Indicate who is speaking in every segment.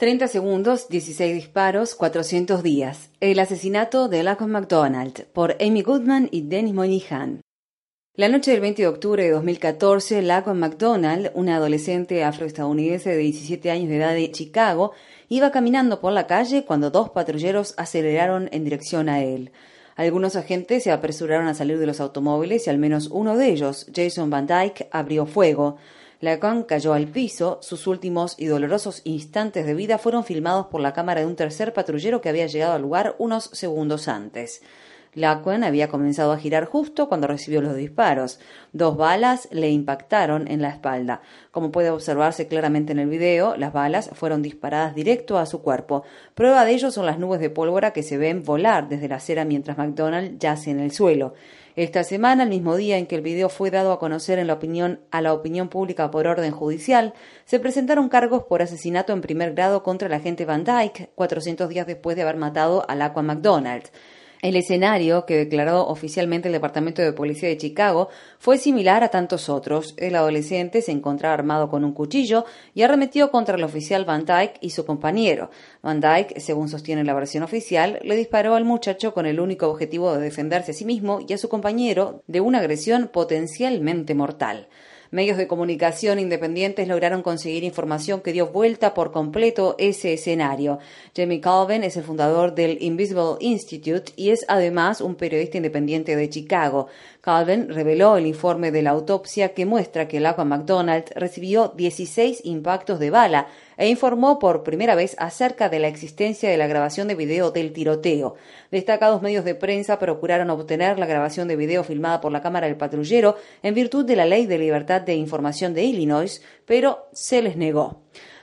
Speaker 1: 30 segundos, 16 disparos, 400 días. El asesinato de Lacon MacDonald por Amy Goodman y Dennis Moynihan. La noche del 20 de octubre de 2014, Lacon MacDonald, una adolescente afroestadounidense de 17 años de edad de Chicago, iba caminando por la calle cuando dos patrulleros aceleraron en dirección a él. Algunos agentes se apresuraron a salir de los automóviles y al menos uno de ellos, Jason Van Dyke, abrió fuego. Lacan cayó al piso. Sus últimos y dolorosos instantes de vida fueron filmados por la cámara de un tercer patrullero que había llegado al lugar unos segundos antes. Lacan había comenzado a girar justo cuando recibió los disparos. Dos balas le impactaron en la espalda. Como puede observarse claramente en el video, las balas fueron disparadas directo a su cuerpo. Prueba de ello son las nubes de pólvora que se ven volar desde la acera mientras McDonald yace en el suelo. Esta semana, el mismo día en que el video fue dado a conocer en la opinión, a la opinión pública por orden judicial, se presentaron cargos por asesinato en primer grado contra el agente Van Dyke, 400 días después de haber matado al Aqua McDonald. El escenario que declaró oficialmente el Departamento de Policía de Chicago fue similar a tantos otros. El adolescente se encontraba armado con un cuchillo y arremetió contra el oficial Van Dyke y su compañero. Van Dyke, según sostiene la versión oficial, le disparó al muchacho con el único objetivo de defenderse a sí mismo y a su compañero de una agresión potencialmente mortal. Medios de comunicación independientes lograron conseguir información que dio vuelta por completo ese escenario. Jamie Calvin es el fundador del Invisible Institute y es además un periodista independiente de Chicago. Calvin reveló el informe de la autopsia que muestra que el Aqua McDonald recibió 16 impactos de bala e informó por primera vez acerca de la existencia de la grabación de video del tiroteo. Destacados medios de prensa procuraron obtener la grabación de video filmada por la cámara del patrullero en virtud de la Ley de Libertad de Información de Illinois, pero se les negó.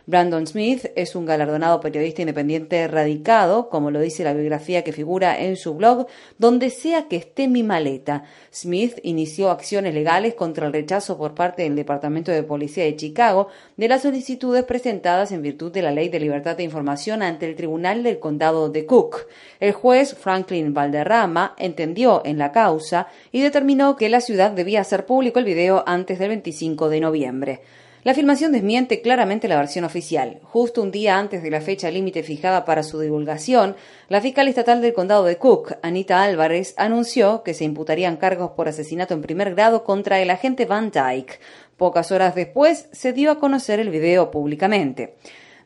Speaker 1: Brandon Smith es un galardonado periodista independiente radicado, como lo dice la biografía que figura en su blog, donde sea que esté mi maleta. Smith inició acciones legales contra el rechazo por parte del Departamento de Policía de Chicago de las solicitudes presentadas en virtud de la Ley de Libertad de Información ante el Tribunal del Condado de Cook. El juez Franklin Valderrama entendió en la causa y determinó que la ciudad debía hacer público el video antes del 25 de noviembre. La filmación desmiente claramente la versión oficial. Justo un día antes de la fecha límite fijada para su divulgación, la fiscal estatal del condado de Cook, Anita Álvarez, anunció que se imputarían cargos por asesinato en primer grado contra el agente Van Dyke. Pocas horas después se dio a conocer el video públicamente.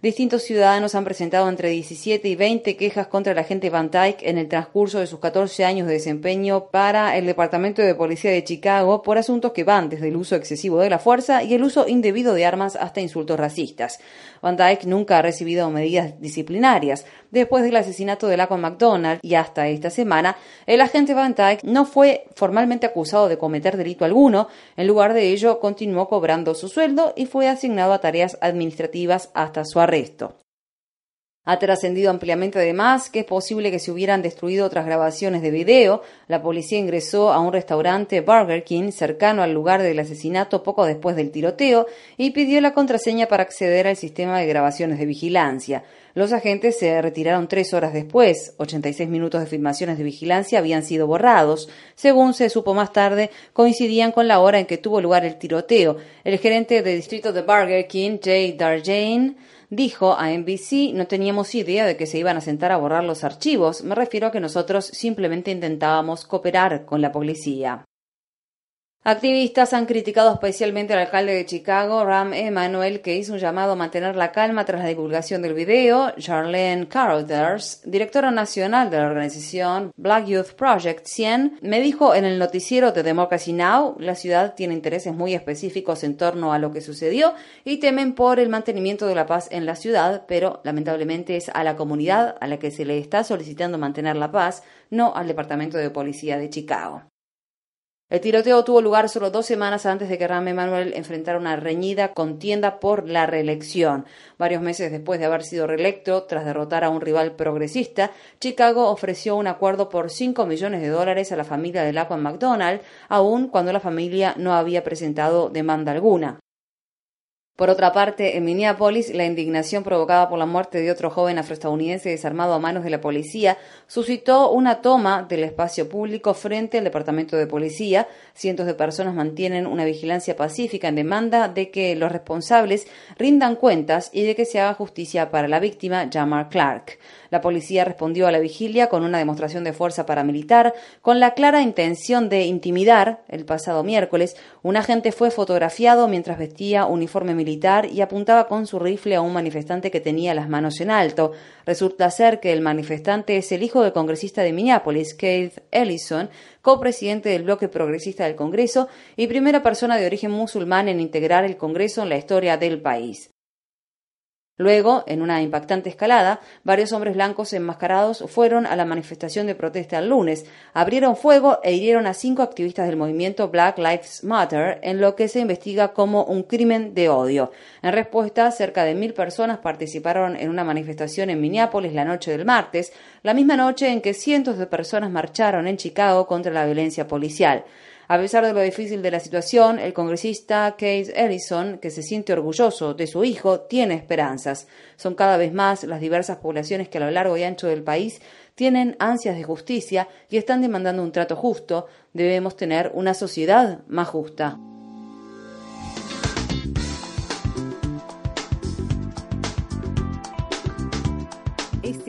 Speaker 1: Distintos ciudadanos han presentado entre 17 y 20 quejas contra el agente Van Dyke en el transcurso de sus 14 años de desempeño para el Departamento de Policía de Chicago por asuntos que van desde el uso excesivo de la fuerza y el uso indebido de armas hasta insultos racistas. Van Dyke nunca ha recibido medidas disciplinarias. Después del asesinato de Lacon McDonald y hasta esta semana, el agente Van Dyke no fue formalmente acusado de cometer delito alguno. En lugar de ello, continuó cobrando su sueldo y fue asignado a tareas administrativas hasta su arresto. Ha trascendido ampliamente además que es posible que se hubieran destruido otras grabaciones de video. La policía ingresó a un restaurante Burger King cercano al lugar del asesinato poco después del tiroteo y pidió la contraseña para acceder al sistema de grabaciones de vigilancia. Los agentes se retiraron tres horas después. 86 minutos de filmaciones de vigilancia habían sido borrados. Según se supo más tarde, coincidían con la hora en que tuvo lugar el tiroteo. El gerente de distrito de Burger King, Jay Darjane, dijo a NBC, no teníamos idea de que se iban a sentar a borrar los archivos. Me refiero a que nosotros simplemente intentábamos cooperar con la policía. Activistas han criticado especialmente al alcalde de Chicago, Ram Emanuel, que hizo un llamado a mantener la calma tras la divulgación del video. Charlene Carruthers, directora nacional de la organización Black Youth Project 100, me dijo en el noticiero de Democracy Now! la ciudad tiene intereses muy específicos en torno a lo que sucedió y temen por el mantenimiento de la paz en la ciudad, pero lamentablemente es a la comunidad a la que se le está solicitando mantener la paz, no al Departamento de Policía de Chicago. El tiroteo tuvo lugar solo dos semanas antes de que Rahm Emanuel enfrentara una reñida contienda por la reelección. Varios meses después de haber sido reelecto, tras derrotar a un rival progresista, Chicago ofreció un acuerdo por 5 millones de dólares a la familia de Laquan McDonald, aun cuando la familia no había presentado demanda alguna. Por otra parte, en Minneapolis, la indignación provocada por la muerte de otro joven afroestadounidense desarmado a manos de la policía suscitó una toma del espacio público frente al Departamento de Policía. Cientos de personas mantienen una vigilancia pacífica en demanda de que los responsables rindan cuentas y de que se haga justicia para la víctima, Jamar Clark. La policía respondió a la vigilia con una demostración de fuerza paramilitar con la clara intención de intimidar. El pasado miércoles, un agente fue fotografiado mientras vestía uniforme militar y apuntaba con su rifle a un manifestante que tenía las manos en alto. Resulta ser que el manifestante es el hijo del congresista de Minneapolis, Keith Ellison, copresidente del bloque progresista del Congreso y primera persona de origen musulmán en integrar el Congreso en la historia del país. Luego, en una impactante escalada, varios hombres blancos enmascarados fueron a la manifestación de protesta el lunes, abrieron fuego e hirieron a cinco activistas del movimiento Black Lives Matter en lo que se investiga como un crimen de odio. En respuesta, cerca de mil personas participaron en una manifestación en Minneapolis la noche del martes, la misma noche en que cientos de personas marcharon en Chicago contra la violencia policial. A pesar de lo difícil de la situación, el congresista Case Ellison, que se siente orgulloso de su hijo, tiene esperanzas. Son cada vez más las diversas poblaciones que a lo largo y ancho del país tienen ansias de justicia y están demandando un trato justo. Debemos tener una sociedad más justa.